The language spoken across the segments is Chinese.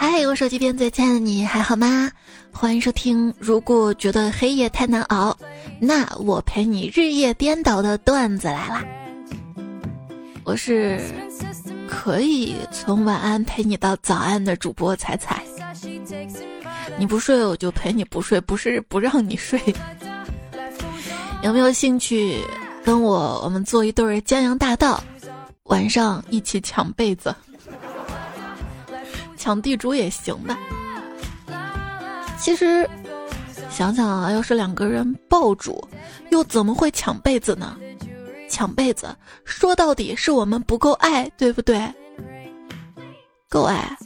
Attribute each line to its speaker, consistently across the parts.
Speaker 1: 嗨，我手机边最亲爱的你还好吗？欢迎收听。如果觉得黑夜太难熬，那我陪你日夜颠倒的段子来啦。我是可以从晚安陪你到早安的主播彩彩。你不睡我就陪你不睡，不是不让你睡。有没有兴趣跟我我们做一对江洋大盗，晚上一起抢被子？抢地主也行吧。其实想想啊，要是两个人爆主，又怎么会抢被子呢？抢被子说到底是我们不够爱，对不对？够爱，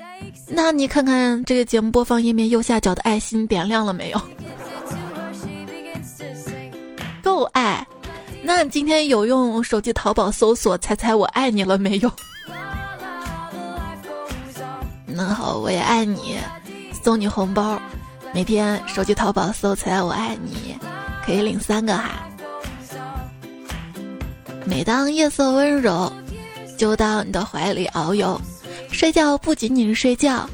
Speaker 1: 那你看看这个节目播放页面右下角的爱心点亮了没有？够爱，那今天有用手机淘宝搜索“猜猜我爱你”了没有？那好，我也爱你，送你红包。每天手机淘宝搜“起来我爱你”，可以领三个哈。每当夜色温柔，就到你的怀里遨游。睡觉不仅仅是睡觉，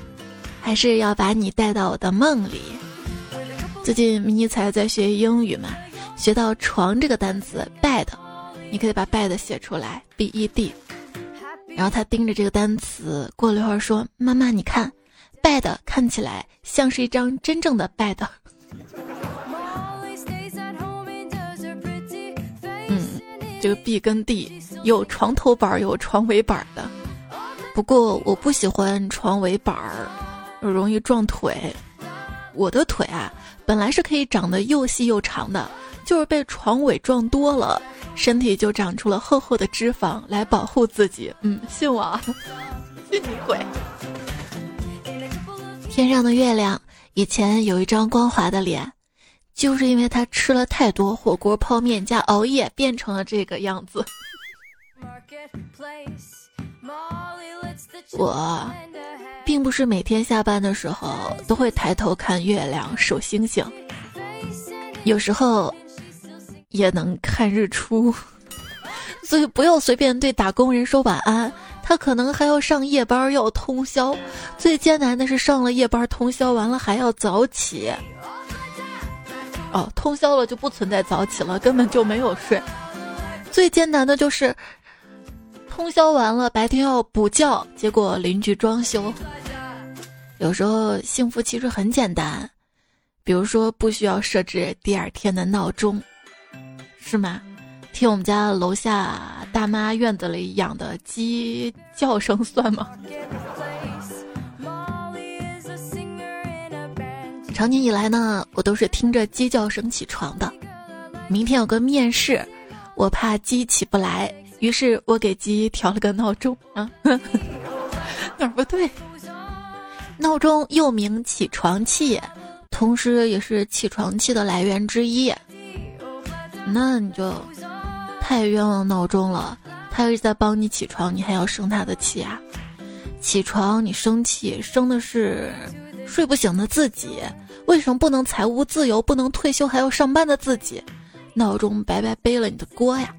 Speaker 1: 还是要把你带到我的梦里。最近迷你才在学英语嘛，学到床这个单词 bed，你可以把 bed 写出来，b e d。然后他盯着这个单词，过了一会儿说：“妈妈，你看，bed 看起来像是一张真正的 bed。”嗯，这个 b 跟 d 有床头板儿有床尾板的，不过我不喜欢床尾板儿，容易撞腿。我的腿啊，本来是可以长得又细又长的，就是被床尾撞多了。身体就长出了厚厚的脂肪来保护自己。嗯，信我，信你鬼！天上的月亮以前有一张光滑的脸，就是因为他吃了太多火锅、泡面加熬夜，变成了这个样子。我并不是每天下班的时候都会抬头看月亮、数星星，有时候。也能看日出，所以不要随便对打工人说晚安。他可能还要上夜班，要通宵。最艰难的是上了夜班通宵完了还要早起。哦，通宵了就不存在早起了，根本就没有睡。最艰难的就是通宵完了白天要补觉，结果邻居装修。有时候幸福其实很简单，比如说不需要设置第二天的闹钟。是吗？听我们家楼下大妈院子里养的鸡叫声算吗？长年以来呢，我都是听着鸡叫声起床的。明天有个面试，我怕鸡起不来，于是我给鸡调了个闹钟啊。哪儿不对？闹钟又名起床气，同时也是起床气的来源之一。那你就太冤枉闹钟了，他一直在帮你起床，你还要生他的气啊？起床你生气，生的是睡不醒的自己。为什么不能财务自由，不能退休还要上班的自己？闹钟白白背了你的锅呀！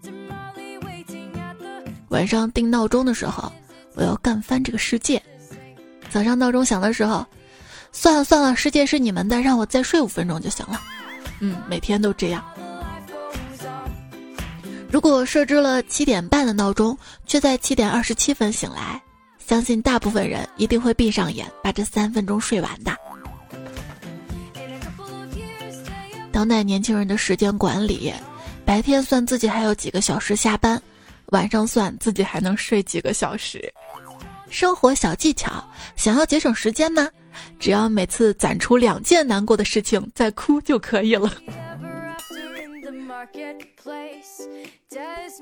Speaker 1: 晚上定闹钟的时候，我要干翻这个世界。早上闹钟响的时候，算了算了，世界是你们的，让我再睡五分钟就行了。嗯，每天都这样。如果设置了七点半的闹钟，却在七点二十七分醒来，相信大部分人一定会闭上眼，把这三分钟睡完的。当代年轻人的时间管理，白天算自己还有几个小时下班，晚上算自己还能睡几个小时。生活小技巧，想要节省时间吗？只要每次攒出两件难过的事情再哭就可以了。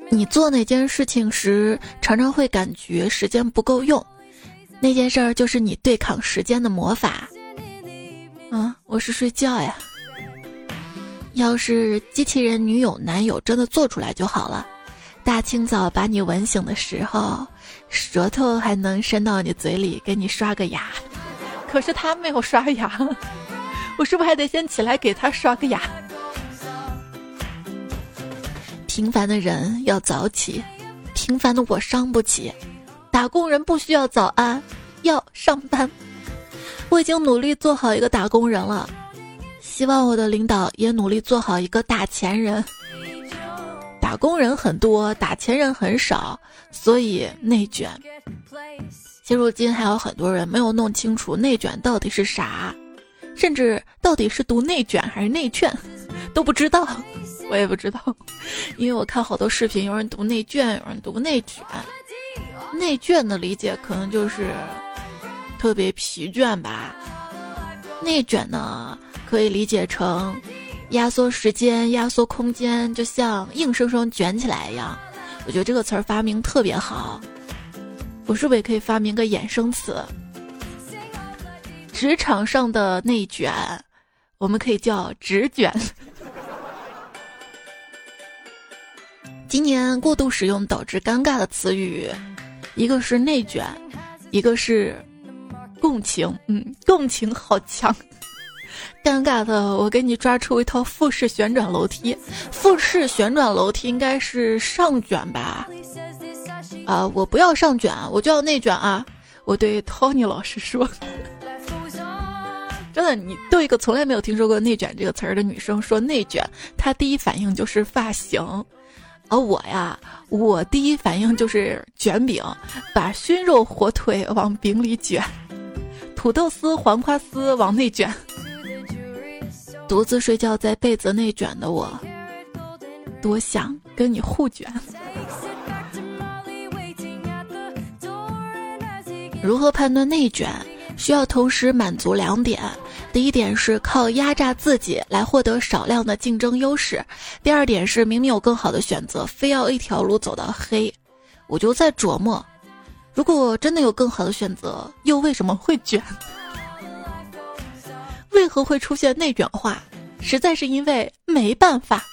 Speaker 1: 你做哪件事情时，常常会感觉时间不够用，那件事儿就是你对抗时间的魔法。啊，我是睡觉呀。要是机器人女友男友真的做出来就好了，大清早把你吻醒的时候，舌头还能伸到你嘴里给你刷个牙。可是他没有刷牙，我是不是还得先起来给他刷个牙？平凡的人要早起，平凡的我伤不起。打工人不需要早安，要上班。我已经努力做好一个打工人了，希望我的领导也努力做好一个打钱人。打工人很多，打钱人很少，所以内卷。现如今还有很多人没有弄清楚内卷到底是啥，甚至到底是读内卷还是内卷都不知道。我也不知道，因为我看好多视频，有人读内卷，有人读内卷。内卷的理解可能就是特别疲倦吧。内卷呢，可以理解成压缩时间、压缩空间，就像硬生生卷起来一样。我觉得这个词儿发明特别好。我是不是也可以发明个衍生词？职场上的内卷，我们可以叫直卷。今年过度使用导致尴尬的词语，一个是内卷，一个是共情。嗯，共情好强。尴尬的，我给你抓出一套复式旋转楼梯。复式旋转楼梯应该是上卷吧？啊，我不要上卷，我就要内卷啊！我对 Tony 老师说。真的，你对一个从来没有听说过“内卷”这个词儿的女生说内卷，她第一反应就是发型。而我呀，我第一反应就是卷饼，把熏肉火腿往饼里卷，土豆丝、黄瓜丝往内卷。独自睡觉在被子内卷的我，多想跟你互卷。如何判断内卷？需要同时满足两点。第一点是靠压榨自己来获得少量的竞争优势，第二点是明明有更好的选择，非要一条路走到黑。我就在琢磨，如果真的有更好的选择，又为什么会卷？为何会出现内卷化？实在是因为没办法。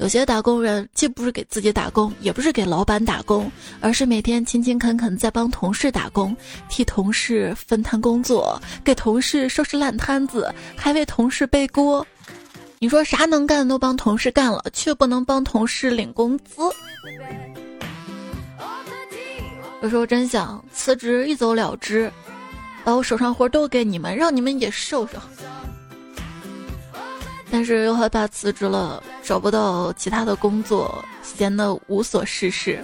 Speaker 1: 有些打工人既不是给自己打工，也不是给老板打工，而是每天勤勤恳恳在帮同事打工，替同事分摊工作，给同事收拾烂摊子，还为同事背锅。你说啥能干都帮同事干了，却不能帮同事领工资。有时候真想辞职一走了之，把我手上活都给你们，让你们也受受。但是又害怕辞职了找不到其他的工作，闲得无所事事。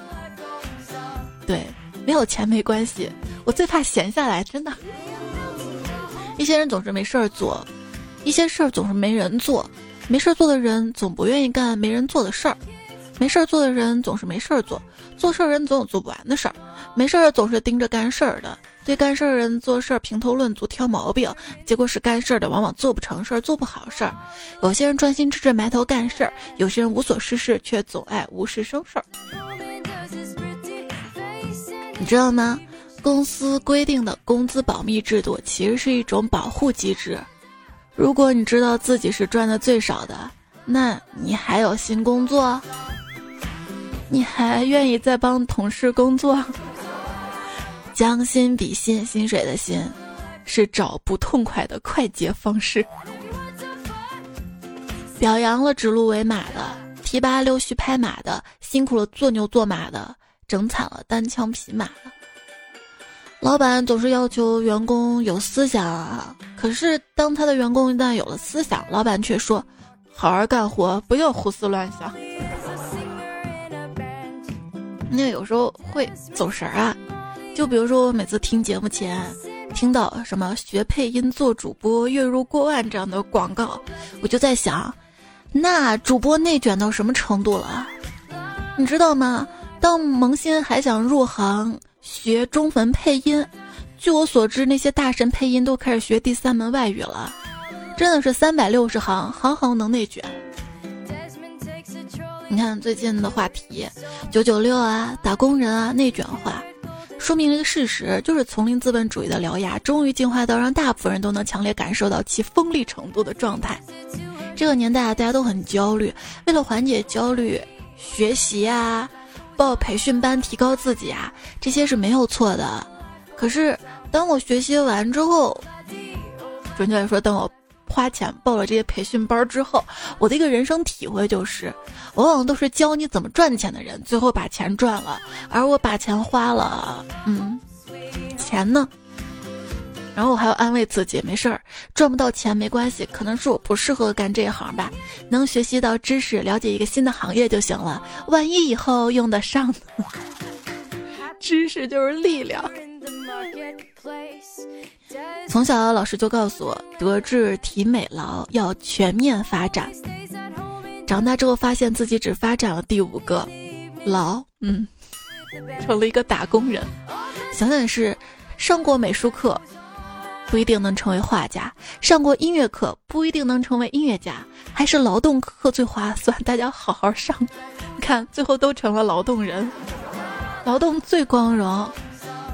Speaker 1: 对，没有钱没关系，我最怕闲下来，真的。一些人总是没事儿做，一些事儿总是没人做，没事儿做的人总不愿意干没人做的事儿，没事儿做的人总是没事儿做，做事儿人总有做不完的事儿，没事儿总是盯着干事儿的。对干事儿人做事儿评头论足挑毛病，结果是干事儿的往往做不成事儿，做不好事儿。有些人专心致志埋头干事儿，有些人无所事事却总爱无事生事儿。你知道吗？公司规定的工资保密制度其实是一种保护机制。如果你知道自己是赚的最少的，那你还有新工作？你还愿意再帮同事工作？将心比心，薪水的心，是找不痛快的快捷方式。表扬了指鹿为马的，提拔溜须拍马的，辛苦了做牛做马的，整惨了单枪匹马的。老板总是要求员工有思想啊，可是当他的员工一旦有了思想，老板却说：“好好干活，不要胡思乱想。”那有时候会走神儿啊。就比如说，我每次听节目前听到什么学配音做主播月入过万这样的广告，我就在想，那主播内卷到什么程度了？你知道吗？当萌新还想入行学中文配音，据我所知，那些大神配音都开始学第三门外语了，真的是三百六十行，行行能内卷。你看最近的话题，九九六啊，打工人啊，内卷化。说明了一个事实，就是丛林资本主义的獠牙终于进化到让大部分人都能强烈感受到其锋利程度的状态。这个年代啊，大家都很焦虑，为了缓解焦虑，学习啊，报培训班提高自己啊，这些是没有错的。可是当我学习完之后，准确来说，等我。花钱报了这些培训班之后，我的一个人生体会就是，往往都是教你怎么赚钱的人，最后把钱赚了，而我把钱花了，嗯，钱呢？然后我还要安慰自己，没事儿，赚不到钱没关系，可能是我不适合干这一行吧，能学习到知识，了解一个新的行业就行了。万一以后用得上呢，知识就是力量。从小老师就告诉我，德智体美劳要全面发展。长大之后发现自己只发展了第五个，劳，嗯，成了一个打工人。想想是，上过美术课不一定能成为画家，上过音乐课不一定能成为音乐家，还是劳动课最划算。大家好好上，看最后都成了劳动人，劳动最光荣。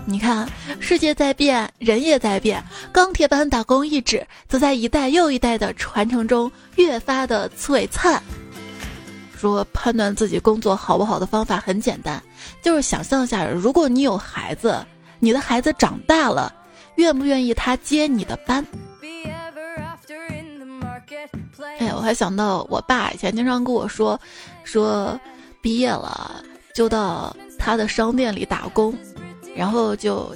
Speaker 1: 你看，世界在变，人也在变。钢铁般打工意志，则在一代又一代的传承中越发的璀璨。说判断自己工作好不好的方法很简单，就是想象一下，如果你有孩子，你的孩子长大了，愿不愿意他接你的班？哎，我还想到我爸以前经常跟我说，说毕业了就到他的商店里打工。然后就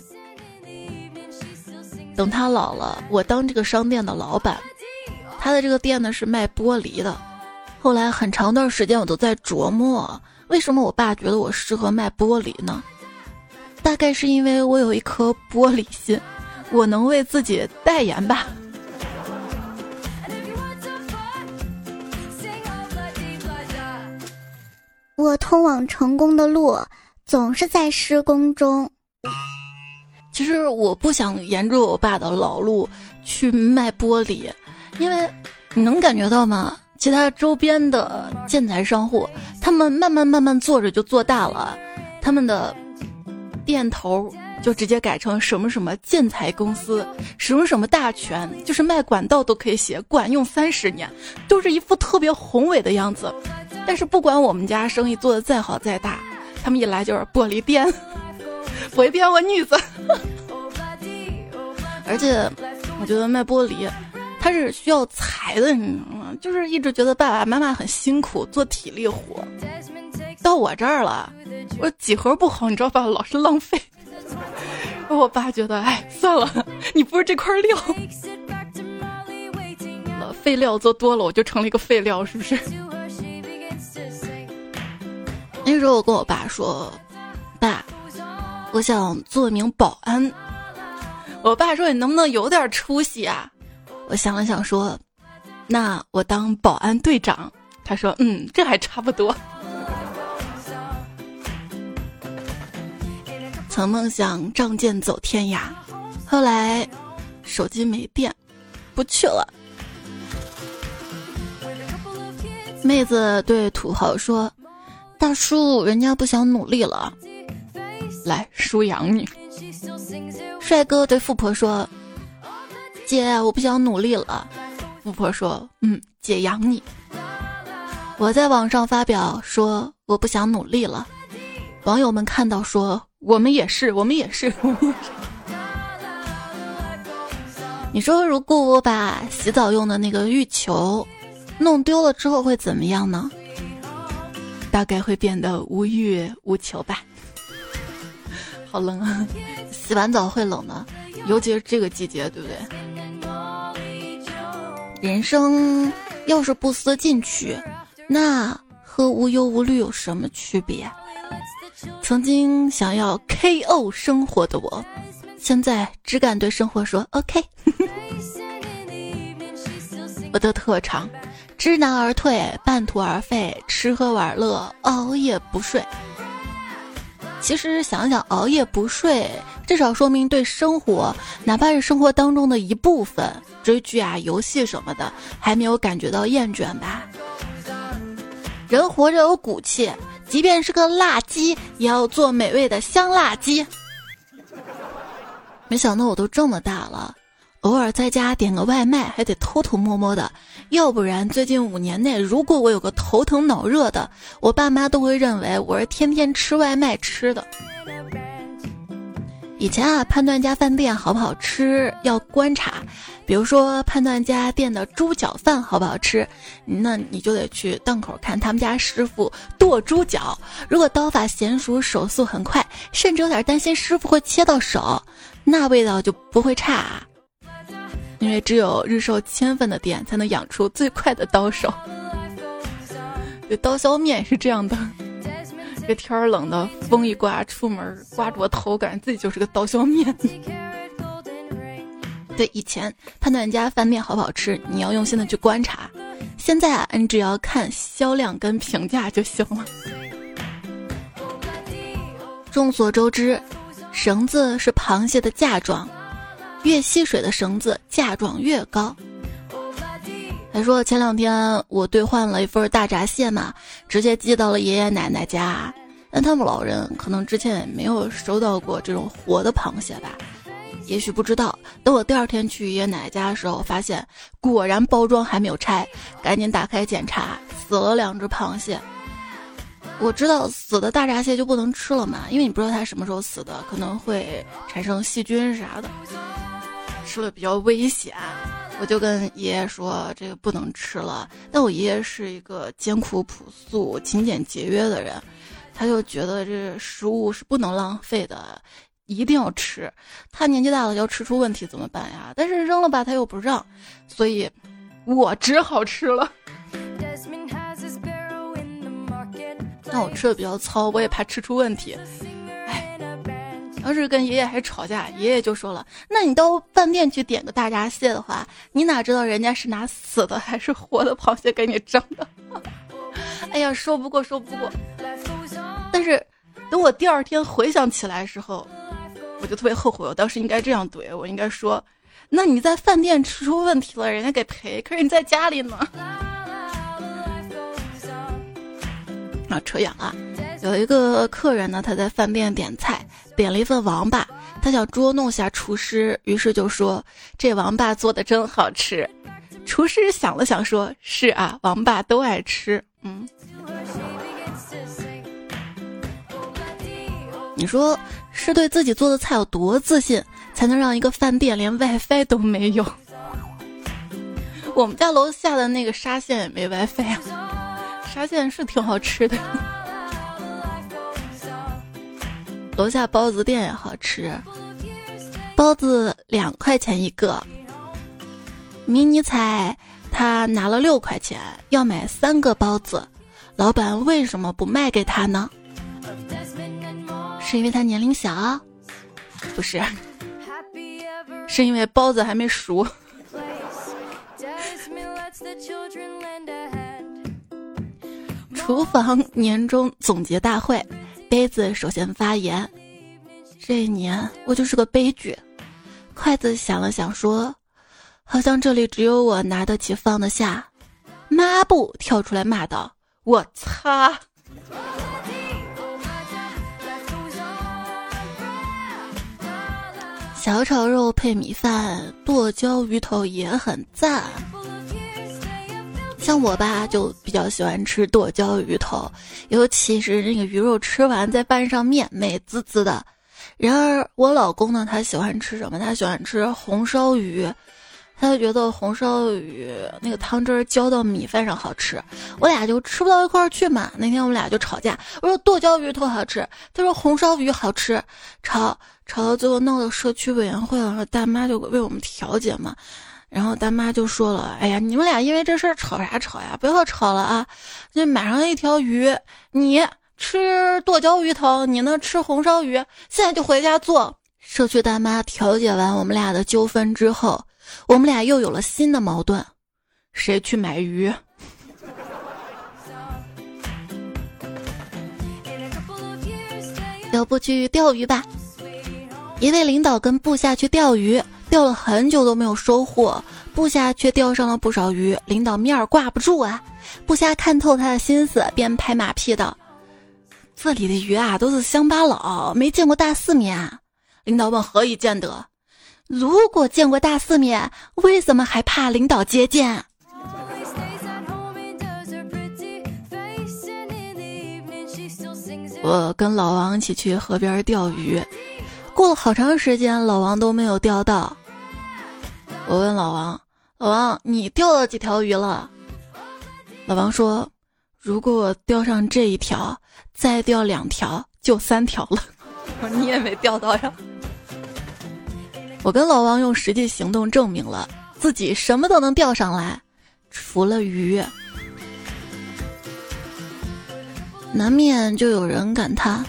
Speaker 1: 等他老了，我当这个商店的老板。他的这个店呢是卖玻璃的。后来很长段时间我都在琢磨，为什么我爸觉得我适合卖玻璃呢？大概是因为我有一颗玻璃心，我能为自己代言吧。
Speaker 2: 我通往成功的路总是在施工中。
Speaker 1: 其实我不想沿着我爸的老路去卖玻璃，因为你能感觉到吗？其他周边的建材商户，他们慢慢慢慢做着就做大了，他们的店头就直接改成什么什么建材公司，什么什么大全，就是卖管道都可以写管用三十年，都是一副特别宏伟的样子。但是不管我们家生意做的再好再大，他们一来就是玻璃店。回骗我女子，而且我觉得卖玻璃，它是需要财的，你知道吗？就是一直觉得爸爸妈妈很辛苦做体力活，到我这儿了，我几何不好，你知道吧？老是浪费。我爸觉得，哎，算了，你不是这块料，废料做多了，我就成了一个废料，是不是？那时候我跟我爸说，爸。我想做名保安。我爸说：“你能不能有点出息啊？”我想了想说：“那我当保安队长。”他说：“嗯，这还差不多。”曾梦想仗剑走天涯，后来手机没电，不去了。妹子对土豪说：“大叔，人家不想努力了。”来，叔养你。帅哥对富婆说：“姐，我不想努力了。”富婆说：“嗯，姐养你。”我在网上发表说：“我不想努力了。”网友们看到说：“我们也是，我们也是。”你说，如果我把洗澡用的那个浴球弄丢了之后会怎么样呢？大概会变得无欲无求吧。好冷啊！洗完澡会冷的，尤其是这个季节，对不对？人生要是不思进取，那和无忧无虑有什么区别？曾经想要 KO 生活的我，现在只敢对生活说 OK。我的特长：知难而退，半途而废，吃喝玩乐，熬夜不睡。其实想想，熬夜不睡，至少说明对生活，哪怕是生活当中的一部分，追剧啊、游戏什么的，还没有感觉到厌倦吧。人活着有骨气，即便是个辣鸡，也要做美味的香辣鸡。没想到我都这么大了。偶尔在家点个外卖还得偷偷摸摸的，要不然最近五年内，如果我有个头疼脑热的，我爸妈都会认为我是天天吃外卖吃的。以前啊，判断家饭店好不好吃要观察，比如说判断家店的猪脚饭好不好吃，那你就得去档口看他们家师傅剁猪脚，如果刀法娴熟，手速很快，甚至有点担心师傅会切到手，那味道就不会差。因为只有日售千份的店才能养出最快的刀手。这刀削面是这样的，这天儿冷的，风一刮，出门刮着头，感觉自己就是个刀削面。对，以前判断一家饭店好不好吃，你要用心的去观察。现在啊，你只要看销量跟评价就行了。众所周知，绳子是螃蟹的嫁妆，越吸水的绳子嫁妆越高。还说前两天我兑换了一份大闸蟹嘛，直接寄到了爷爷奶奶家，但他们老人可能之前也没有收到过这种活的螃蟹吧。也许不知道，等我第二天去爷爷奶奶家的时候，发现果然包装还没有拆，赶紧打开检查，死了两只螃蟹。我知道死的大闸蟹就不能吃了嘛，因为你不知道它什么时候死的，可能会产生细菌啥的，吃了比较危险。我就跟爷爷说这个不能吃了，但我爷爷是一个艰苦朴素、勤俭节约的人，他就觉得这食物是不能浪费的。一定要吃，他年纪大了要吃出问题怎么办呀？但是扔了吧他又不让，所以我只好吃了。但我吃的比较糙，我也怕吃出问题。哎，当时跟爷爷还吵架，爷爷就说了：“那你到饭店去点个大闸蟹的话，你哪知道人家是拿死的还是活的螃蟹给你蒸的？” 哎呀，说不过说不过。但是等我第二天回想起来的时候。我就特别后悔，我当时应该这样怼，我应该说：“那你在饭店吃出问题了，人家给赔；可是你在家里呢。”啊，扯远了。有一个客人呢，他在饭店点菜，点了一份王八，他想捉弄下厨师，于是就说：“这王八做的真好吃。”厨师想了想说：“是啊，王八都爱吃。”嗯，你说。是对自己做的菜有多自信，才能让一个饭店连 WiFi 都没有？我们家楼下的那个沙县也没 WiFi 啊。沙县是挺好吃的，楼下包子店也好吃，包子两块钱一个。迷你彩他拿了六块钱，要买三个包子，老板为什么不卖给他呢？是因为他年龄小，不是，是因为包子还没熟。厨房年终总结大会，杯子首先发言。这一年我就是个悲剧。筷子想了想说：“好像这里只有我拿得起放得下。”抹布跳出来骂道：“我擦！”小炒肉配米饭，剁椒鱼头也很赞。像我吧，就比较喜欢吃剁椒鱼头，尤其是那个鱼肉吃完再拌上面，美滋滋的。然而我老公呢，他喜欢吃什么？他喜欢吃红烧鱼。他就觉得红烧鱼那个汤汁浇到米饭上好吃，我俩就吃不到一块儿去嘛。那天我们俩就吵架，我说剁椒鱼头好吃，他说红烧鱼好吃，吵吵到最后闹到社区委员会了，大妈就为我们调解嘛。然后大妈就说了：“哎呀，你们俩因为这事儿吵啥吵呀？不要吵了啊！那买上一条鱼，你吃剁椒鱼头，你呢吃红烧鱼，现在就回家做。”社区大妈调解完我们俩的纠纷之后。我们俩又有了新的矛盾，谁去买鱼？要不去钓鱼吧？一位领导跟部下去钓鱼，钓了很久都没有收获，部下却钓上了不少鱼，领导面儿挂不住啊！部下看透他的心思，便拍马屁道：“这里的鱼啊，都是乡巴佬，没见过大世面。”啊领导问：“何以见得？”如果见过大世面，为什么还怕领导接见？我跟老王一起去河边钓鱼，过了好长时间，老王都没有钓到。我问老王：“老王，你钓了几条鱼了？”老王说：“如果钓上这一条，再钓两条，就三条了。”：“你也没钓到呀。”我跟老王用实际行动证明了，自己什么都能钓上来，除了鱼。难免就有人感叹：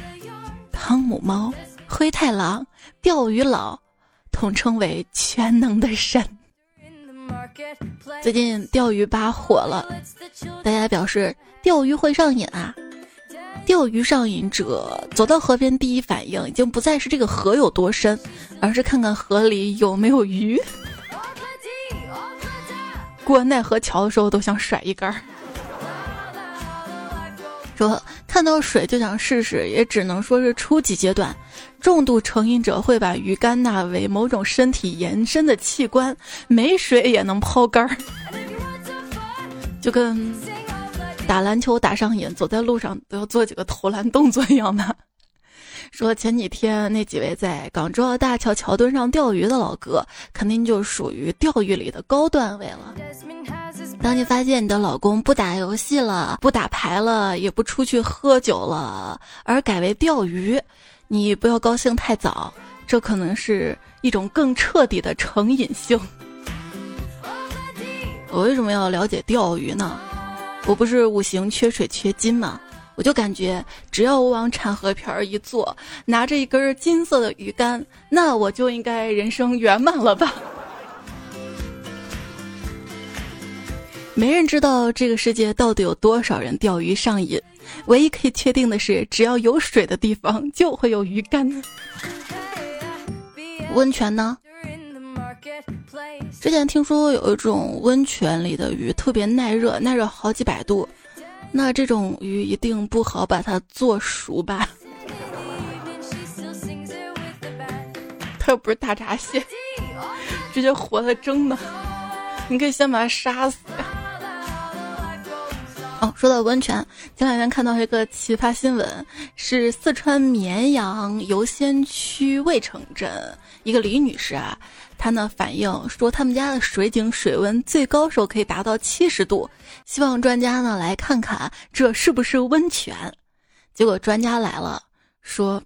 Speaker 1: 汤姆猫、灰太狼、钓鱼佬，统称为全能的神。最近钓鱼吧火了，大家表示钓鱼会上瘾啊。钓鱼上瘾者走到河边，第一反应已经不再是这个河有多深，而是看看河里有没有鱼。过奈何桥的时候都想甩一杆儿。说看到水就想试试，也只能说是初级阶段。重度成瘾者会把鱼竿纳为某种身体延伸的器官，没水也能抛竿儿，就跟。打篮球打上瘾，走在路上都要做几个投篮动作一样的。说前几天那几位在港珠澳大桥桥墩上钓鱼的老哥，肯定就属于钓鱼里的高段位了。当你发现你的老公不打游戏了，不打牌了，也不出去喝酒了，而改为钓鱼，你不要高兴太早，这可能是一种更彻底的成瘾性。我为什么要了解钓鱼呢？我不是五行缺水缺金吗？我就感觉只要我往产河边儿一坐，拿着一根金色的鱼竿，那我就应该人生圆满了吧？没人知道这个世界到底有多少人钓鱼上瘾，唯一可以确定的是，只要有水的地方就会有鱼竿。温泉呢？之前听说有一种温泉里的鱼特别耐热，耐热好几百度，那这种鱼一定不好把它做熟吧？它又不是大闸蟹，直接活的蒸的，你可以先把它杀死。哦，说到温泉，前两天看到一个奇葩新闻，是四川绵阳游仙区渭城镇一个李女士啊。她呢反映说，他们家的水井水温最高时候可以达到七十度，希望专家呢来看看这是不是温泉。结果专家来了，说，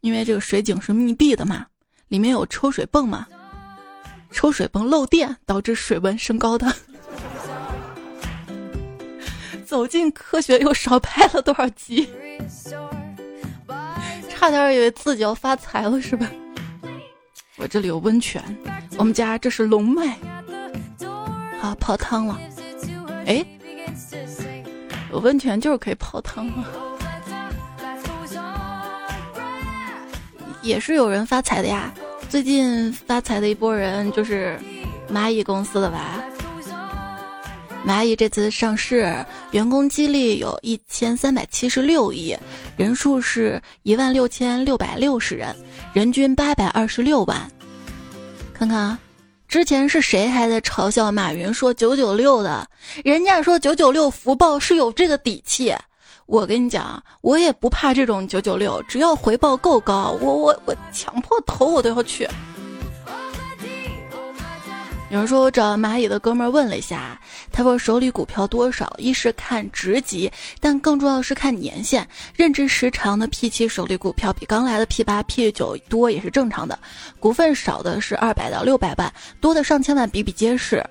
Speaker 1: 因为这个水井是密闭的嘛，里面有抽水泵嘛，抽水泵漏电导致水温升高的。走进科学又少拍了多少集，差点以为自己要发财了是吧？我这里有温泉，我们家这是龙脉，好泡汤了。哎，有温泉就是可以泡汤了，也是有人发财的呀。最近发财的一波人就是蚂蚁公司的吧？蚂蚁这次上市，员工激励有一千三百七十六亿，人数是一万六千六百六十人。人均八百二十六万，看看啊，之前是谁还在嘲笑马云说九九六的？人家说九九六福报是有这个底气。我跟你讲，我也不怕这种九九六，只要回报够高，我我我强迫头我都要去。有人说我找蚂蚁的哥们儿问了一下，他说手里股票多少，一是看职级，但更重要的是看年限。任职时长的 P 七手里股票比刚来的 P 八、P 九多也是正常的。股份少的是二百到六百万，多的上千万比比皆是。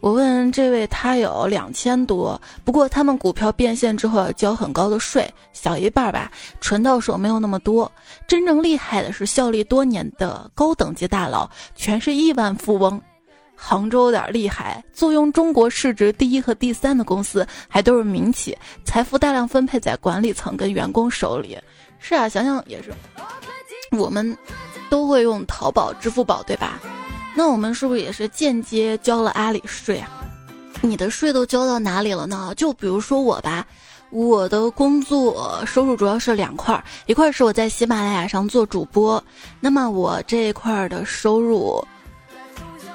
Speaker 1: 我问这位，他有两千多，不过他们股票变现之后要交很高的税，小一半吧，纯到手没有那么多。真正厉害的是效力多年的高等级大佬，全是亿万富翁。杭州有点厉害，坐拥中国市值第一和第三的公司，还都是民企，财富大量分配在管理层跟员工手里。是啊，想想也是，我们都会用淘宝、支付宝，对吧？那我们是不是也是间接交了阿里税啊？你的税都交到哪里了呢？就比如说我吧，我的工作收入主要是两块，一块是我在喜马拉雅上做主播，那么我这一块的收入。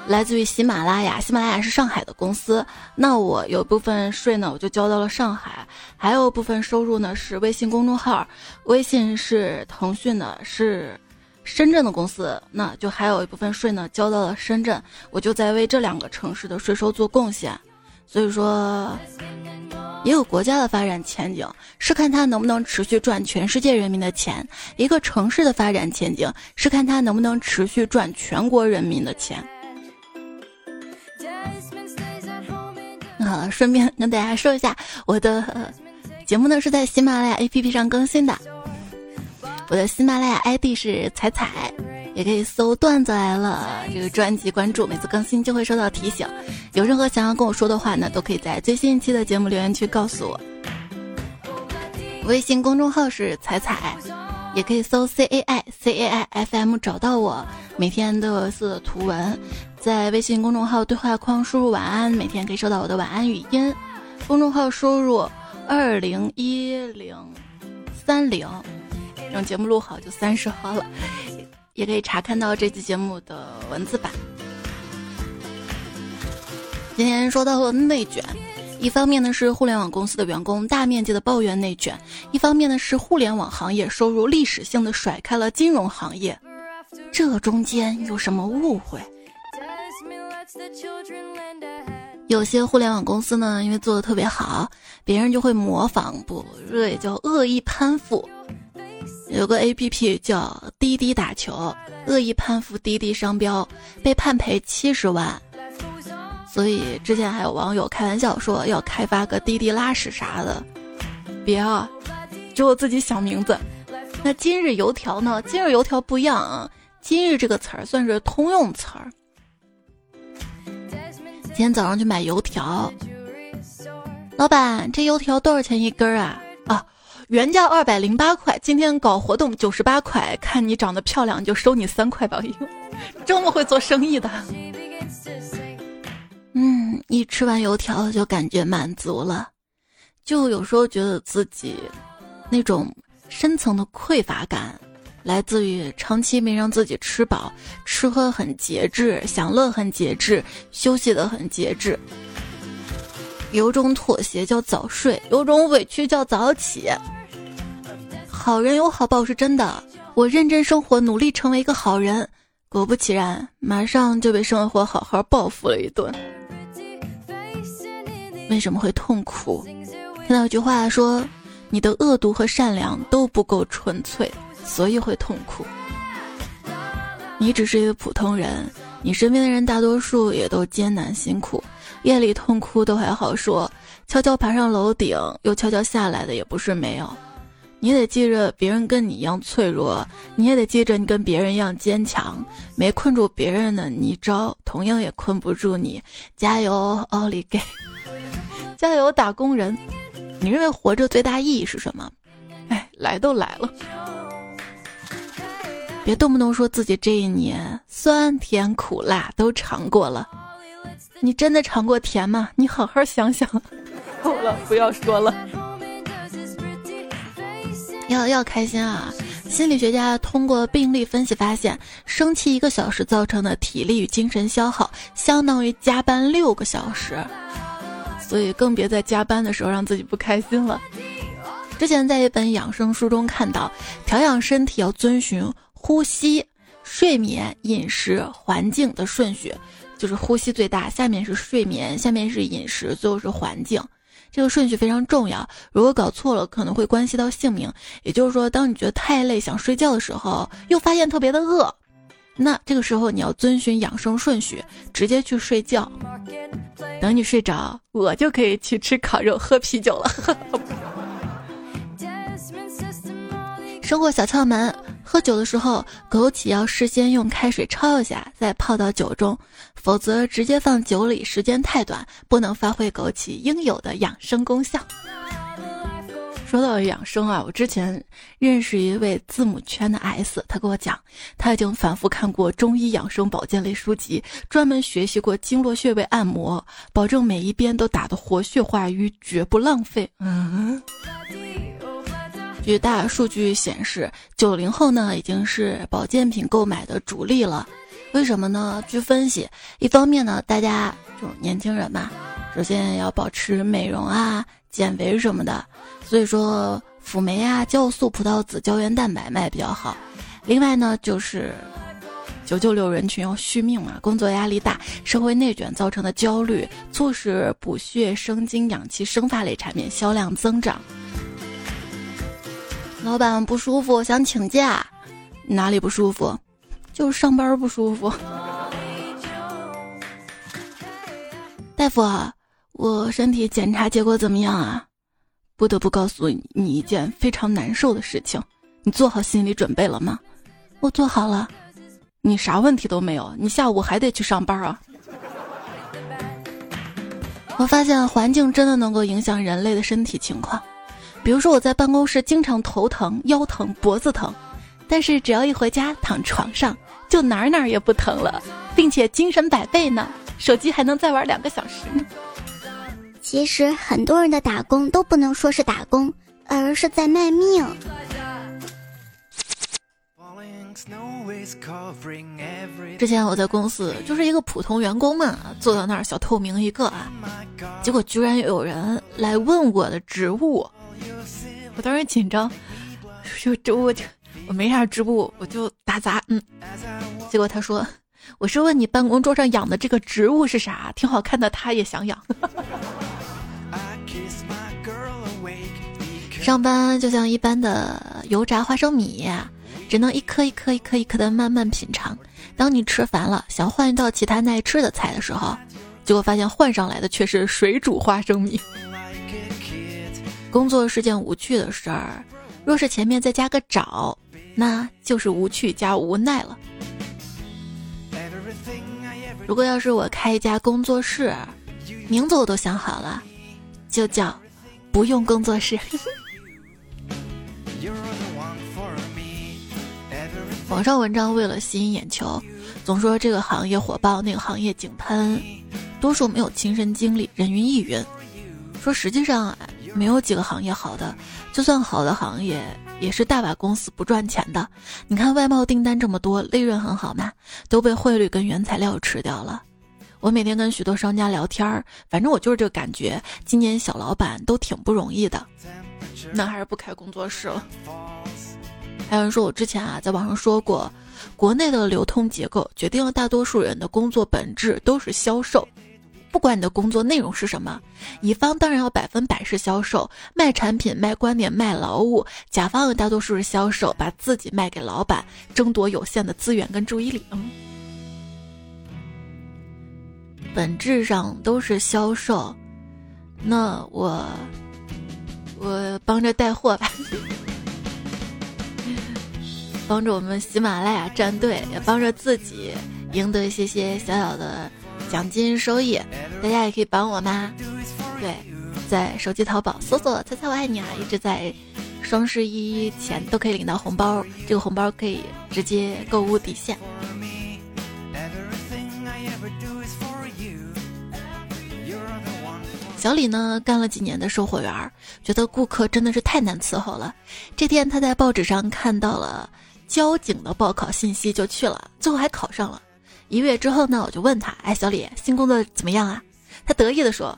Speaker 1: 来自于喜马拉雅，喜马拉雅是上海的公司，那我有部分税呢，我就交到了上海，还有部分收入呢是微信公众号，微信是腾讯的，是深圳的公司，那就还有一部分税呢交到了深圳，我就在为这两个城市的税收做贡献，所以说，也有国家的发展前景是看它能不能持续赚全世界人民的钱，一个城市的发展前景是看它能不能持续赚全国人民的钱。呃，顺便跟大家说一下，我的节目呢是在喜马拉雅 APP 上更新的。我的喜马拉雅 ID 是彩彩，也可以搜“段子来了”这个专辑关注，每次更新就会收到提醒。有任何想要跟我说的话呢，都可以在最新一期的节目留言区告诉我。微信公众号是彩彩，也可以搜 C A I C A I F M 找到我。每天都有四图文，在微信公众号对话框输入“晚安”，每天可以收到我的晚安语音。公众号输入二零一零三零。等节目录好就三十号了，也可以查看到这期节目的文字版。今天说到了内卷，一方面呢是互联网公司的员工大面积的抱怨内卷，一方面呢是互联网行业收入历史性的甩开了金融行业，这中间有什么误会？有些互联网公司呢，因为做的特别好，别人就会模仿，不，这也叫恶意攀附。有个 A P P 叫滴滴打球，恶意攀附滴滴商标，被判赔七十万。所以之前还有网友开玩笑说要开发个滴滴拉屎啥的，别啊，就我自己想名字。那今日油条呢？今日油条不一样啊，今日这个词儿算是通用词儿。今天早上去买油条，老板，这油条多少钱一根啊？啊。原价二百零八块，今天搞活动九十八块。看你长得漂亮，就收你三块吧。这么会做生意的，嗯，一吃完油条就感觉满足了，就有时候觉得自己那种深层的匮乏感，来自于长期没让自己吃饱，吃喝很节制，享乐很节制，休息的很节制。有种妥协叫早睡，有种委屈叫早起。好人有好报是真的，我认真生活，努力成为一个好人，果不其然，马上就被生活好好报复了一顿。为什么会痛苦？听到一句话说，你的恶毒和善良都不够纯粹，所以会痛苦。你只是一个普通人，你身边的人大多数也都艰难辛苦。夜里痛哭都还好说，悄悄爬上楼顶又悄悄下来的也不是没有。你得记着，别人跟你一样脆弱，你也得记着，你跟别人一样坚强。没困住别人的泥沼，同样也困不住你。加油，奥利给！加油，打工人！你认为活着最大意义是什么？哎，来都来了，别动不动说自己这一年酸甜苦辣都尝过了。你真的尝过甜吗？你好好想想。够了，不要说了。要要开心啊！心理学家通过病例分析发现，生气一个小时造成的体力与精神消耗，相当于加班六个小时。所以更别在加班的时候让自己不开心了。之前在一本养生书中看到，调养身体要遵循呼吸、睡眠、饮食、环境的顺序。就是呼吸最大，下面是睡眠，下面是饮食，最后是环境。这个顺序非常重要，如果搞错了，可能会关系到性命。也就是说，当你觉得太累想睡觉的时候，又发现特别的饿，那这个时候你要遵循养生顺序，直接去睡觉。等你睡着，我就可以去吃烤肉、喝啤酒了。生活小窍门。喝酒的时候，枸杞要事先用开水焯一下，再泡到酒中，否则直接放酒里时间太短，不能发挥枸杞应有的养生功效。说到养生啊，我之前认识一位字母圈的 S，他跟我讲，他已经反复看过中医养生保健类书籍，专门学习过经络穴位按摩，保证每一边都打得活血化瘀，绝不浪费。嗯。据大数据显示，九零后呢已经是保健品购买的主力了。为什么呢？据分析，一方面呢，大家就年轻人嘛，首先要保持美容啊、减肥什么的，所以说辅酶啊、酵素、葡萄籽、胶原蛋白卖比较好。另外呢，就是九九六人群要续命嘛，工作压力大、社会内卷造成的焦虑，促使补血、生津、养气、生发类产品销量增长。老板不舒服，想请假，哪里不舒服？就是上班不舒服。大夫，我身体检查结果怎么样啊？不得不告诉你一件非常难受的事情，你做好心理准备了吗？我做好了。你啥问题都没有，你下午还得去上班啊。我发现环境真的能够影响人类的身体情况，比如说我在办公室经常头疼、腰疼、脖子疼，但是只要一回家躺床上，就哪儿哪儿也不疼了，并且精神百倍呢，手机还能再玩两个小时呢。
Speaker 2: 其实很多人的打工都不能说是打工，而是在卖命。
Speaker 1: 之前我在公司就是一个普通员工嘛，坐到那儿小透明一个啊，结果居然有人来问我的职务，我当时紧张，就这我就我没啥职务，我就打杂，嗯，结果他说我是问你办公桌上养的这个植物是啥，挺好看的，他也想养。上班就像一般的油炸花生米，只能一颗一颗一颗一颗的慢慢品尝。当你吃烦了，想换一道其他耐吃的菜的时候，结果发现换上来的却是水煮花生米。工作是件无趣的事儿，若是前面再加个找，那就是无趣加无奈了。如果要是我开一家工作室，名字我都想好了，就叫“不用工作室”。网上文章为了吸引眼球，总说这个行业火爆，那个行业井喷，多数没有亲身经历，人云亦云。说实际上没有几个行业好的，就算好的行业，也是大把公司不赚钱的。你看外贸订单这么多，利润很好嘛，都被汇率跟原材料吃掉了。我每天跟许多商家聊天儿，反正我就是这个感觉，今年小老板都挺不容易的。那还是不开工作室了。还有人说我之前啊，在网上说过，国内的流通结构决定了大多数人的工作本质都是销售。不管你的工作内容是什么，乙方当然要百分百是销售，卖产品、卖观点、卖劳务；甲方大多数是销售，把自己卖给老板，争夺有限的资源跟注意力。嗯，本质上都是销售。那我，我帮着带货吧。帮着我们喜马拉雅战队，也帮着自己赢得一些些小小的奖金收益。大家也可以帮我吗？对，在手机淘宝搜索“猜猜我爱你”啊，一直在双十一前都可以领到红包，这个红包可以直接购物抵现。小李呢，干了几年的售货员，觉得顾客真的是太难伺候了。这天他在报纸上看到了。交警的报考信息就去了，最后还考上了。一个月之后呢，我就问他：“哎，小李，新工作怎么样啊？”他得意的说：“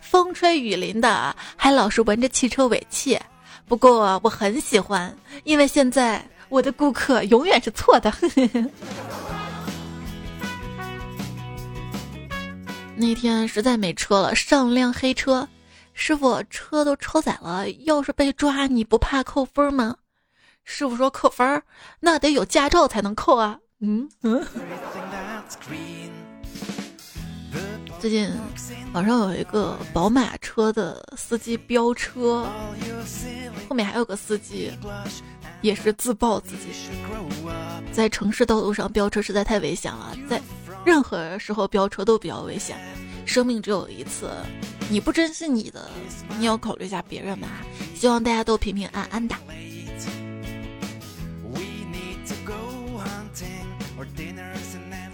Speaker 1: 风吹雨淋的，还老是闻着汽车尾气。不过我很喜欢，因为现在我的顾客永远是错的。”那天实在没车了，上辆黑车，师傅车都超载了，要是被抓，你不怕扣分吗？师傅说扣分儿，那得有驾照才能扣啊。嗯嗯。最近网上有一个宝马车的司机飙车，后面还有个司机也是自曝自己在城市道路上飙车实在太危险了，在任何时候飙车都比较危险，生命只有一次，你不珍惜你的，你要考虑一下别人吧。希望大家都平平安安的。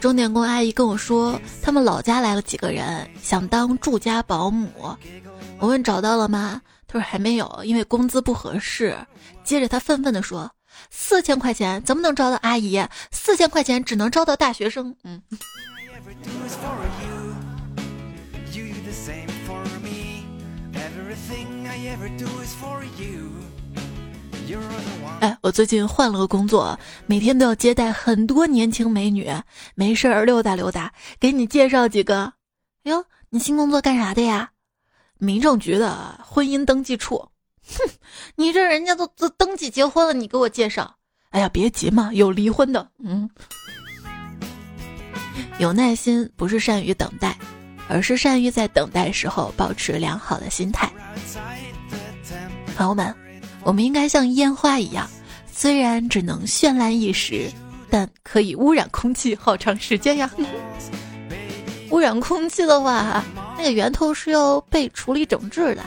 Speaker 1: 钟点工阿姨跟我说，他们老家来了几个人，想当住家保姆。我问找到了吗？他说还没有，因为工资不合适。接着他愤愤地说：“四千块钱怎么能招到阿姨？四千块钱只能招到大学生。”嗯。哎，我最近换了个工作，每天都要接待很多年轻美女，没事儿溜达溜达，给你介绍几个。哟，你新工作干啥的呀？民政局的婚姻登记处。哼，你这人家都都登记结婚了，你给我介绍？哎呀，别急嘛，有离婚的。嗯，有耐心不是善于等待，而是善于在等待时候保持良好的心态。朋友们，我们应该像烟花一样，虽然只能绚烂一时，但可以污染空气好长时间呀。污染空气的话，那个源头是要被处理整治的。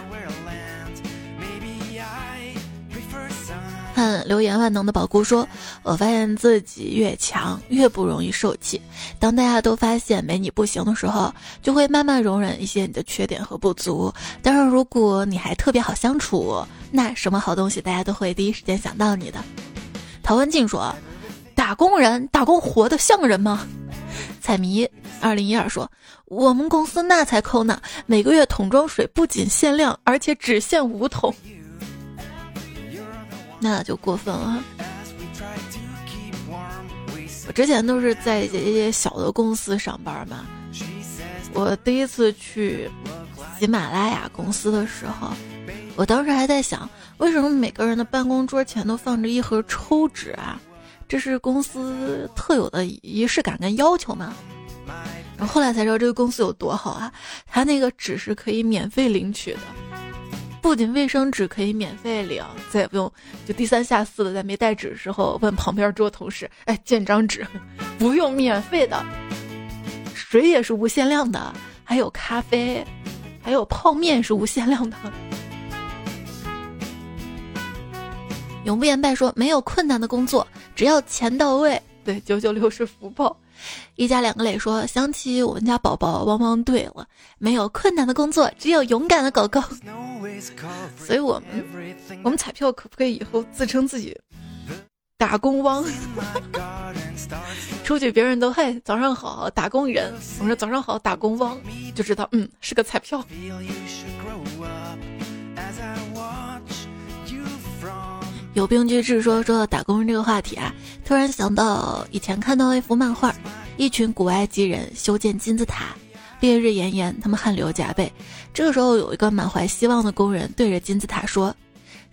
Speaker 1: 看留言万能的宝姑说：“我发现自己越强越不容易受气。当大家都发现没你不行的时候，就会慢慢容忍一些你的缺点和不足。当然，如果你还特别好相处，那什么好东西大家都会第一时间想到你的。”陶文静说：“打工人打工活得像人吗？”彩迷二零一二说：“我们公司那才抠呢，每个月桶装水不仅限量，而且只限五桶。”那就过分了。我之前都是在一些小的公司上班嘛。我第一次去喜马拉雅公司的时候，我当时还在想，为什么每个人的办公桌前都放着一盒抽纸啊？这是公司特有的仪式感跟要求吗？然后后来才知道这个公司有多好啊，他那个纸是可以免费领取的。不仅卫生纸可以免费领，再也不用就低三下四的在没带纸的时候问旁边桌同事：“哎，借张纸？” 不用免费的，水也是无限量的，还有咖啡，还有泡面是无限量的。永不言败说：“没有困难的工作，只要钱到位。”对，九九六是福报。一家两个磊说：“想起我们家宝宝汪汪队了，没有困难的工作，只有勇敢的狗狗。所以，我们我们彩票可不可以以后自称自己打工汪？出去别人都嘿早上好打工人，我说早上好打工汪，就知道嗯是个彩票。”有病句治说说打工人这个话题啊，突然想到以前看到一幅漫画，一群古埃及人修建金字塔，烈日炎炎，他们汗流浃背。这个时候有一个满怀希望的工人对着金字塔说：“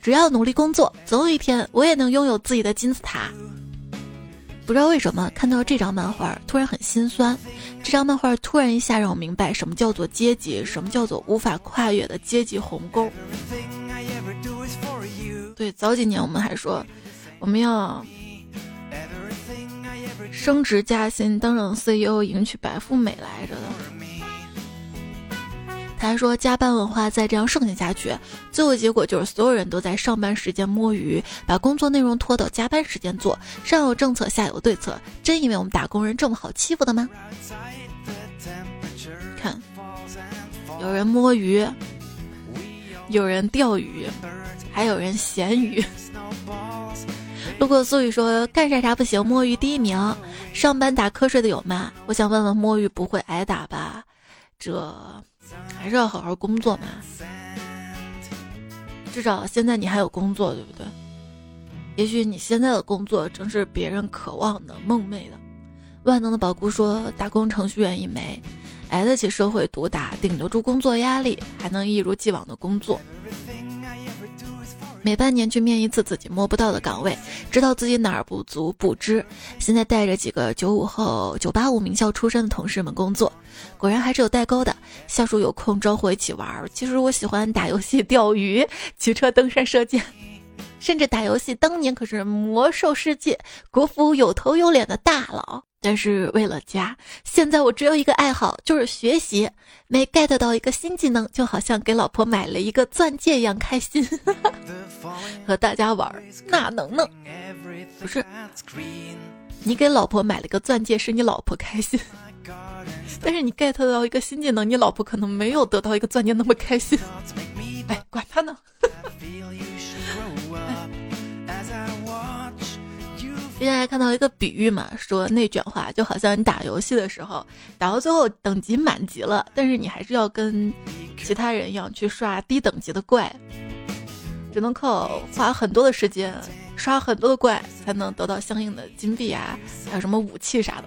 Speaker 1: 只要努力工作，总有一天我也能拥有自己的金字塔。”不知道为什么看到这张漫画突然很心酸，这张漫画突然一下让我明白什么叫做阶级，什么叫做无法跨越的阶级鸿沟。对，早几年我们还说，我们要升职加薪，当上 CEO，迎娶白富美来着的。他还说，加班文化再这样盛行下去，最后结果就是所有人都在上班时间摸鱼，把工作内容拖到加班时间做。上有政策，下有对策，真以为我们打工人这么好欺负的吗？看，有人摸鱼，有人钓鱼。还有人咸鱼。路过苏雨说干啥啥不行，摸鱼第一名。上班打瞌睡的有吗？我想问问，摸鱼不会挨打吧？这还是要好好工作嘛。至少现在你还有工作，对不对？也许你现在的工作正是别人渴望的、梦寐的。万能的宝姑说，打工程序员一枚，挨得起社会毒打，顶得住工作压力，还能一如既往的工作。每半年去面一次自己摸不到的岗位，知道自己哪儿不足不知。现在带着几个九五后、九八五名校出身的同事们工作，果然还是有代沟的。下属有空招呼一起玩儿。其实我喜欢打游戏、钓鱼、骑车、登山、射箭，甚至打游戏当年可是魔兽世界国服有头有脸的大佬。但是为了家，现在我只有一个爱好，就是学习。每 get 到一个新技能，就好像给老婆买了一个钻戒一样开心。和大家玩，那能呢？不是，你给老婆买了个钻戒，是你老婆开心。但是你 get 到一个新技能，你老婆可能没有得到一个钻戒那么开心。哎，管他呢。之前还看到一个比喻嘛，说内卷化就好像你打游戏的时候，打到最后等级满级了，但是你还是要跟其他人一样去刷低等级的怪，只能靠花很多的时间刷很多的怪，才能得到相应的金币啊，还有什么武器啥的。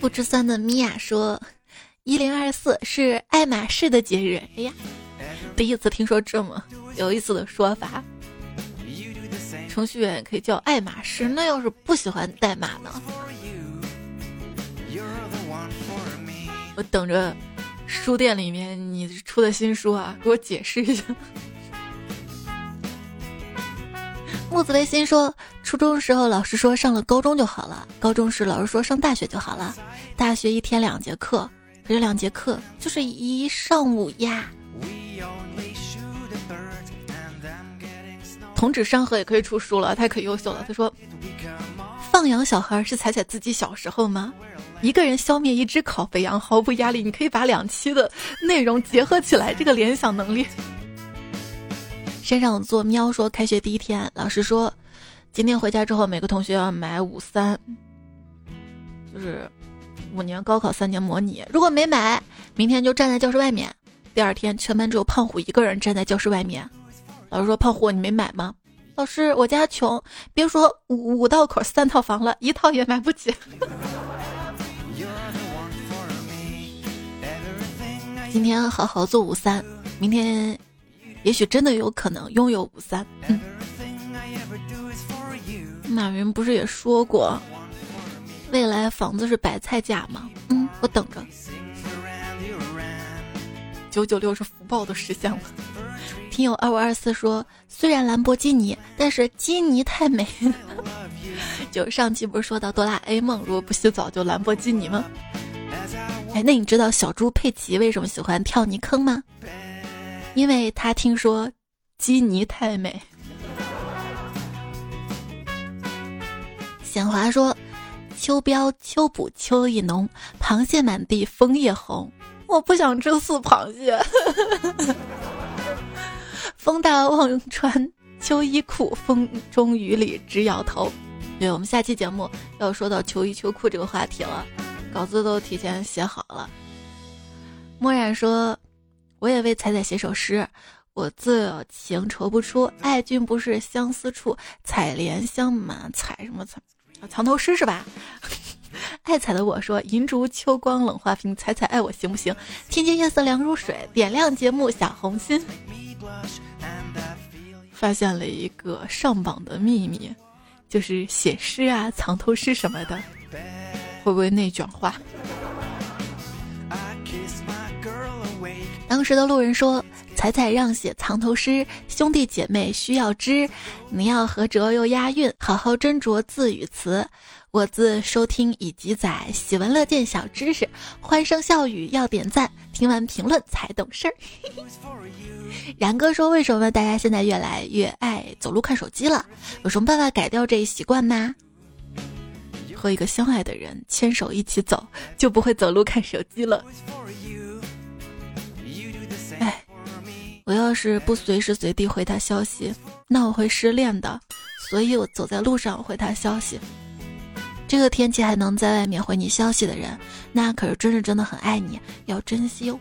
Speaker 1: 不知三的米娅说，一零二四是爱马仕的节日。哎呀，第一次听说这么有意思的说法。程序员也可以叫爱马仕，那要是不喜欢代码呢？我等着书店里面你出的新书啊，给我解释一下。木子微心说：初中时候老师说上了高中就好了，高中时老师说上大学就好了，大学一天两节课，可是两节课就是一上午呀。同指山河也可以出书了，太可优秀了。他说：“放养小孩是踩踩自己小时候吗？一个人消灭一只烤肥羊毫不压力，你可以把两期的内容结合起来，这个联想能力。”山上做喵说：“开学第一天，老师说，今天回家之后每个同学要买五三，就是五年高考三年模拟。如果没买，明天就站在教室外面。第二天，全班只有胖虎一个人站在教室外面。”老师说：“胖虎，你没买吗？”老师：“我家穷，别说五五道口三套房了，一套也买不起。”今天好好做五三，明天也许真的有可能拥有五三。马云不是也说过，未来房子是白菜价吗？嗯，我等着。九九六是福报都实现了。听友二五二四说，虽然兰博基尼，但是基尼太美。就上期不是说到哆啦 A 梦，如果不洗澡就兰博基尼吗？哎，那你知道小猪佩奇为什么喜欢跳泥坑吗？因为他听说基尼太美。显华说，秋膘秋补秋意浓，螃蟹满地枫叶红。我不想吃素螃蟹。风大望穿秋衣裤，风中雨里直摇头。对我们下期节目要说到秋衣秋裤这个话题了，稿子都提前写好了。墨染说：“我也为彩彩写首诗，我自有情愁不出，爱君不是相思处，采莲香满采什么采？藏头诗是吧？” 爱彩的我说：“银烛秋光冷花屏，彩彩爱我行不行？天间夜色凉如水，点亮节目小红心。”发现了一个上榜的秘密，就是写诗啊、藏头诗什么的，会不会内卷化？当时的路人说：“彩彩让写藏头诗，兄弟姐妹需要知，你要合辙又押韵，好好斟酌字与词。”我自收听已记载，喜闻乐见小知识，欢声笑语要点赞，听完评论才懂事儿。然哥说：“为什么大家现在越来越爱走路看手机了？有什么办法改掉这一习惯吗？”和一个相爱的人牵手一起走，就不会走路看手机了。哎，我要是不随时随地回他消息，那我会失恋的。所以我走在路上回他消息。这个天气还能在外面回你消息的人，那可是真是真的很爱你，要珍惜哦。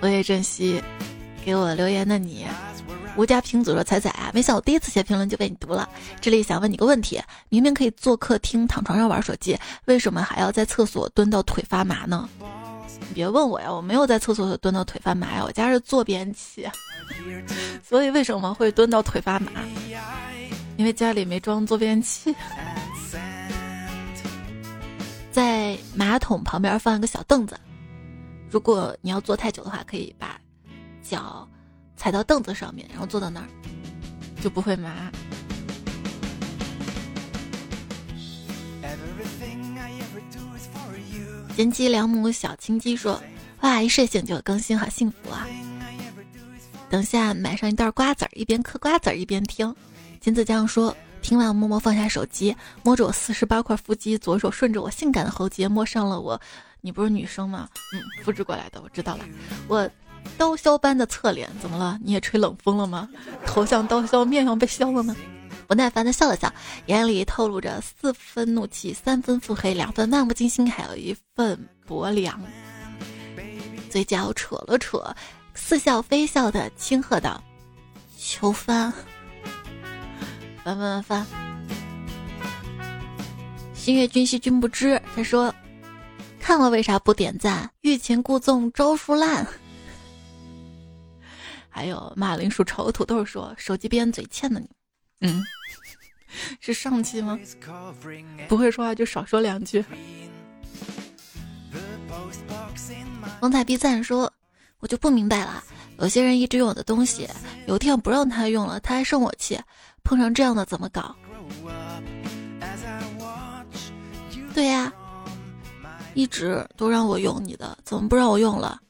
Speaker 1: 我也珍惜给我留言的你。吴家平子说：“彩彩啊，没想到第一次写评论就被你读了。这里想问你个问题：明明可以坐客厅、躺床上玩手机，为什么还要在厕所蹲到腿发麻呢？你别问我呀，我没有在厕所蹲到腿发麻呀，我家是坐便器，所以为什么会蹲到腿发麻？”因为家里没装坐便器，在马桶旁边放一个小凳子，如果你要坐太久的话，可以把脚踩到凳子上面，然后坐到那儿，就不会麻。贤妻良母小青鸡说：“哇，一睡醒就有更新，好幸福啊！等下买上一袋瓜子儿，一边嗑瓜子儿一边听。”金子酱说：“听完，默默放下手机，摸着我四十八块腹肌，左手顺着我性感的喉结摸上了我。你不是女生吗？嗯，复制过来的，我知道了。我刀削般的侧脸，怎么了？你也吹冷风了吗？头像刀削，面要被削了吗？”不耐烦的笑了笑，眼里透露着四分怒气，三分腹黑，两分漫不经心，还有一份薄凉。嘴角扯了扯，似笑非笑的轻喝道：“求翻。”翻翻翻！心悦君兮君不知。他说：“看了为啥不点赞？欲擒故纵招数烂。”还有马铃薯炒土豆说：“手机边嘴欠的你。”嗯，是上期吗？不会说话就少说两句。王彩必赞说：“我就不明白了，有些人一直用我的东西，有一天不让他用了，他还生我气，碰上这样的怎么搞？”对呀，一直都让我用你的，怎么不让我用了？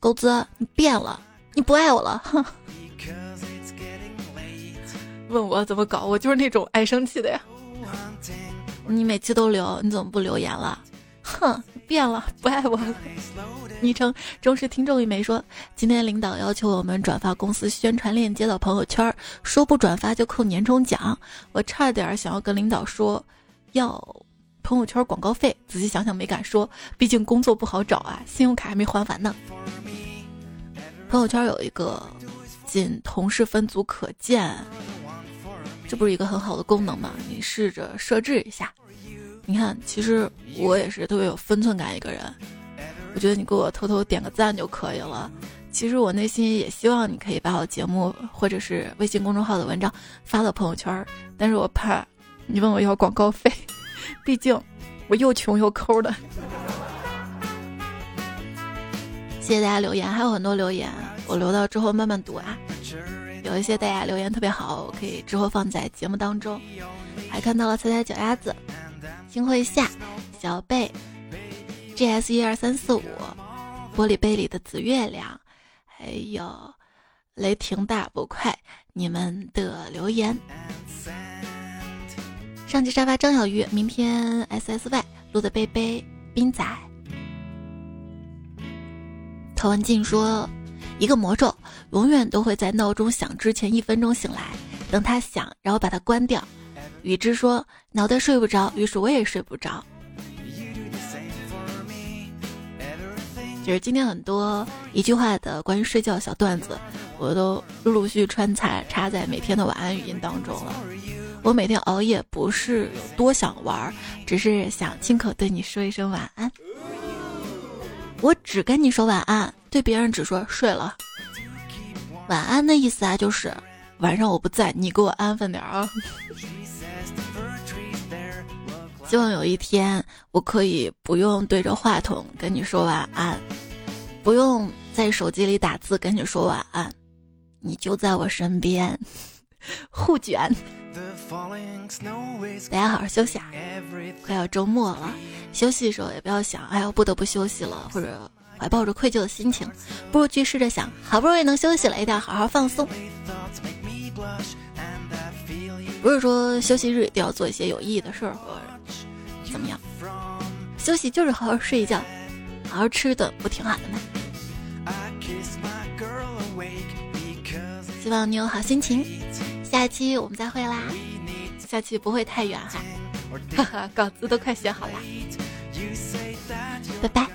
Speaker 1: 狗子，你变了，你不爱我了，哼！问我怎么搞，我就是那种爱生气的呀。你每期都留，你怎么不留言了？哼，变了，不爱我了。昵称忠实听众一枚说，今天领导要求我们转发公司宣传链接到朋友圈，说不转发就扣年终奖。我差点想要跟领导说，要朋友圈广告费。仔细想想没敢说，毕竟工作不好找啊，信用卡还没还完呢。朋友圈有一个仅同事分组可见。这不是一个很好的功能吗？你试着设置一下。你看，其实我也是特别有分寸感一个人。我觉得你给我偷偷点个赞就可以了。其实我内心也希望你可以把我节目或者是微信公众号的文章发到朋友圈，但是我怕你问我要广告费，毕竟我又穷又抠的。谢谢大家留言，还有很多留言，我留到之后慢慢读啊。有一些大家留言特别好，我可以之后放在节目当中。还看到了彩彩脚丫子、星会下、小贝、G S 一二三四五、玻璃杯里的紫月亮，还有雷霆大不快，你们的留言。上期沙发张小鱼，明天 S S Y 录的杯杯冰仔。陶文静说。一个魔咒永远都会在闹钟响之前一分钟醒来，等它响，然后把它关掉。雨之说脑袋睡不着，于是我也睡不着。就是今天很多一句话的关于睡觉小段子，我都陆陆续穿插插在每天的晚安语音当中了。我每天熬夜不是有多想玩，只是想亲口对你说一声晚安。我只跟你说晚安。对别人只说睡了，晚安的意思啊，就是晚上我不在，你给我安分点啊。希望有一天我可以不用对着话筒跟你说晚安，不用在手机里打字跟你说晚安，你就在我身边，互卷。大家好好休息啊，快要周末了，休息的时候也不要想，哎呀，不得不休息了，或者。怀抱着愧疚的心情，不如去试着想，好不容易能休息了，一定要好好放松。不是说休息日一定要做一些有意义的事儿，怎么样？休息就是好好睡一觉，好好吃顿，不挺好的吗？希望你有好心情。下期我们再会啦，下期不会太远哈，哈哈，稿子都快写好了，拜拜。